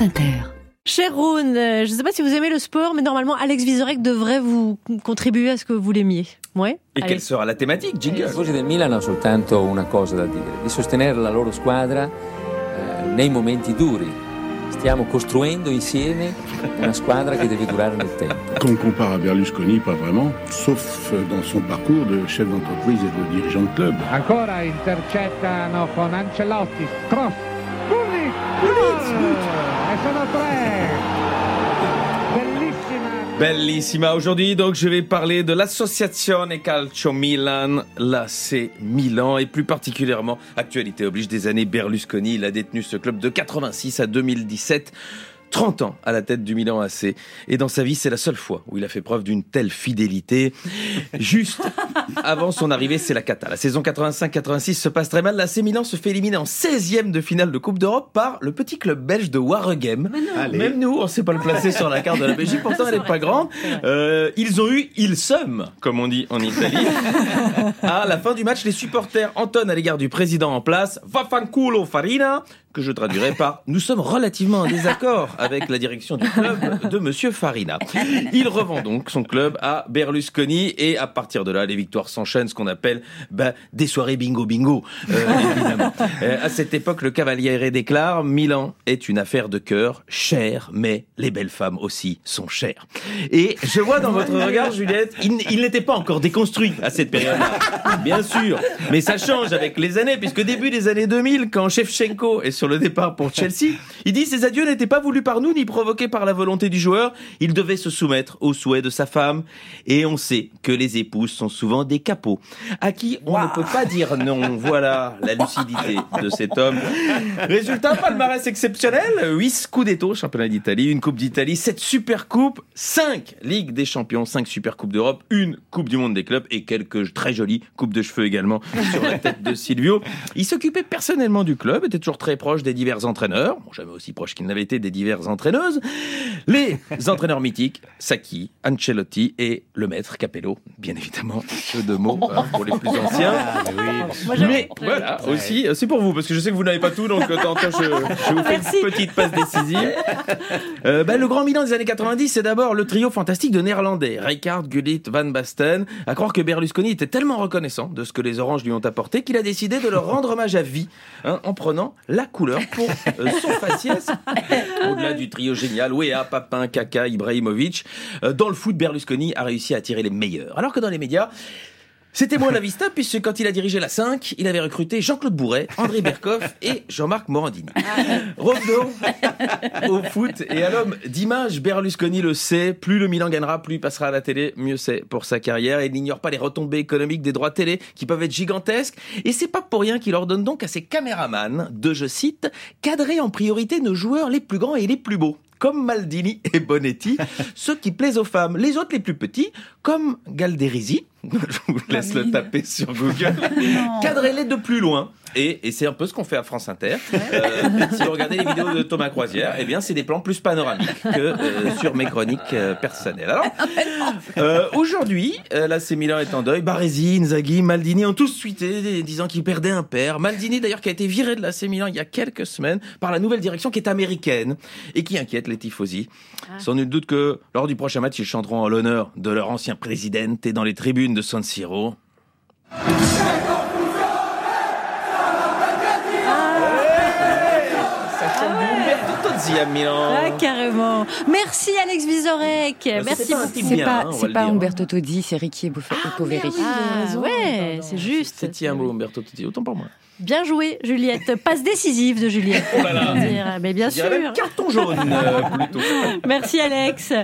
France Inter. Cher Rhône, euh, je ne sais pas si vous aimez le sport, mais normalement Alex Vizorek devrait vous contribuer à ce que vous l'aimiez. Ouais. Et Allez. quelle sera la thématique, I Jingle tifosi del Milan hanno soltanto una cosa da dire, di sostenere la loro squadra eh, nei momenti duri. Stiamo costruendo insieme una squadra che deve durare nel tempo. Qu'on compare à Berlusconi, pas vraiment, sauf dans son parcours de chef d'entreprise et de dirigeant de club. Ancora intercettano con Ancelotti. Cross. Gullit. Bellissima. Aujourd'hui, donc, je vais parler de l'Associazione Calcio Milan, l'AC Milan, et plus particulièrement, actualité oblige des années Berlusconi. Il a détenu ce club de 86 à 2017. 30 ans à la tête du Milan AC. Et dans sa vie, c'est la seule fois où il a fait preuve d'une telle fidélité. Juste avant son arrivée, c'est la cata. La saison 85-86 se passe très mal. L'AC Milan se fait éliminer en 16e de finale de Coupe d'Europe par le petit club belge de Waregem. Même nous, on ne sait pas le placer sur la carte de la Belgique. Pourtant, elle n'est pas grande. Euh, ils ont eu il somme, comme on dit en Italie. À la fin du match, les supporters entonnent à l'égard du président en place Vaffanculo Farina, que je traduirai par Nous sommes relativement en désaccord avec la direction du club de Monsieur Farina. Il revend donc son club à Berlusconi et à partir de là, les victoires s'enchaînent, ce qu'on appelle bah, des soirées bingo bingo, euh. Euh, à cette époque, le Cavaliere déclare Milan est une affaire de cœur, chère, mais les belles femmes aussi sont chères. Et je vois dans votre regard, Juliette, il, n'était pas encore déconstruit à cette période-là. Bien sûr. Mais ça change avec les années, puisque début des années 2000, quand Shevchenko est sur le départ pour Chelsea, il dit ces adieux n'étaient pas voulus par nous, ni provoqués par la volonté du joueur. Il devait se soumettre aux souhaits de sa femme. Et on sait que les épouses sont souvent des capots, à qui on ne peut pas dire non. Voilà la lucidité de cet homme. Résultat, palmarès exceptionnel. 8 Scudetto, championnat d'Italie, une Coupe d'Italie, 7 Super Coupes, 5 Ligue des Champions, 5 Super Coupes d'Europe, une Coupe du Monde des clubs et quelques très jolies coupes de cheveux également sur la tête de Silvio. Il s'occupait personnellement du club, était toujours très proche des divers entraîneurs, bon, jamais aussi proche qu'il n'avait été des diverses entraîneuses. Les entraîneurs mythiques, Sacchi, Ancelotti et le maître Capello, bien évidemment, jeu de mots hein, pour les plus anciens. Moi, j'aime- Mais voilà, aussi, euh, c'est pour vous, parce que je sais que vous n'avez pas tout, donc tant, je, je vous fais Merci. une petite passe décisive. Euh, bah, le grand Milan des années 90, c'est d'abord le trio fantastique de Néerlandais, Rijkaard, Gullit, Van Basten. À croire que Berlusconi était tellement reconnaissant de ce que les Oranges lui ont apporté qu'il a décidé de leur rendre hommage à vie, hein, en prenant la couleur pour euh, son faciès. Au-delà du trio génial, Wea, Papin, Kaka, Ibrahimovic, euh, dans le foot, Berlusconi a réussi à attirer les meilleurs. Alors que dans les médias, c'était moins la vista, puisque quand il a dirigé la 5, il avait recruté Jean-Claude Bourret, André Berkoff et Jean-Marc Morandini. Revenons au foot et à l'homme d'image. Berlusconi le sait, plus le Milan gagnera, plus il passera à la télé, mieux c'est pour sa carrière. Et il n'ignore pas les retombées économiques des droits télé qui peuvent être gigantesques. Et c'est pas pour rien qu'il ordonne donc à ses caméramans de, je cite, cadrer en priorité nos joueurs les plus grands et les plus beaux. Comme Maldini et Bonetti, ceux qui plaisent aux femmes. Les autres les plus petits, comme Galderisi, je vous laisse le taper sur Google, cadrez-les de plus loin. Et, et c'est un peu ce qu'on fait à France Inter. Euh, si vous regardez les vidéos de Thomas Croisière, eh bien, c'est des plans plus panoramiques que euh, sur mes chroniques euh, personnelles. Alors, euh, aujourd'hui, euh, c'est Milan est en deuil. Baresi, Inzaghi, Maldini ont tous suité, disant qu'ils perdaient un père. Maldini, d'ailleurs, qui a été viré de l'AC Milan il y a quelques semaines par la nouvelle direction qui est américaine et qui inquiète les tifosi. Sans nul doute que lors du prochain match, ils chanteront en l'honneur de leur ancien président et dans les tribunes de San Siro. À Milan. Ah, carrément. Merci Alex Vizorek. Merci pas un beaucoup. C'est pas, hein, pas. Umberto Tozzi, c'est Ricky Poveri. Ah, ouais, c'est juste. C'est un mot, Umberto Tozzi, autant pour moi. Bien joué, Juliette. Passe décisive de Juliette. Oh là là. Dire, Mais bien sûr. carton jaune, euh, plutôt. Merci Alex.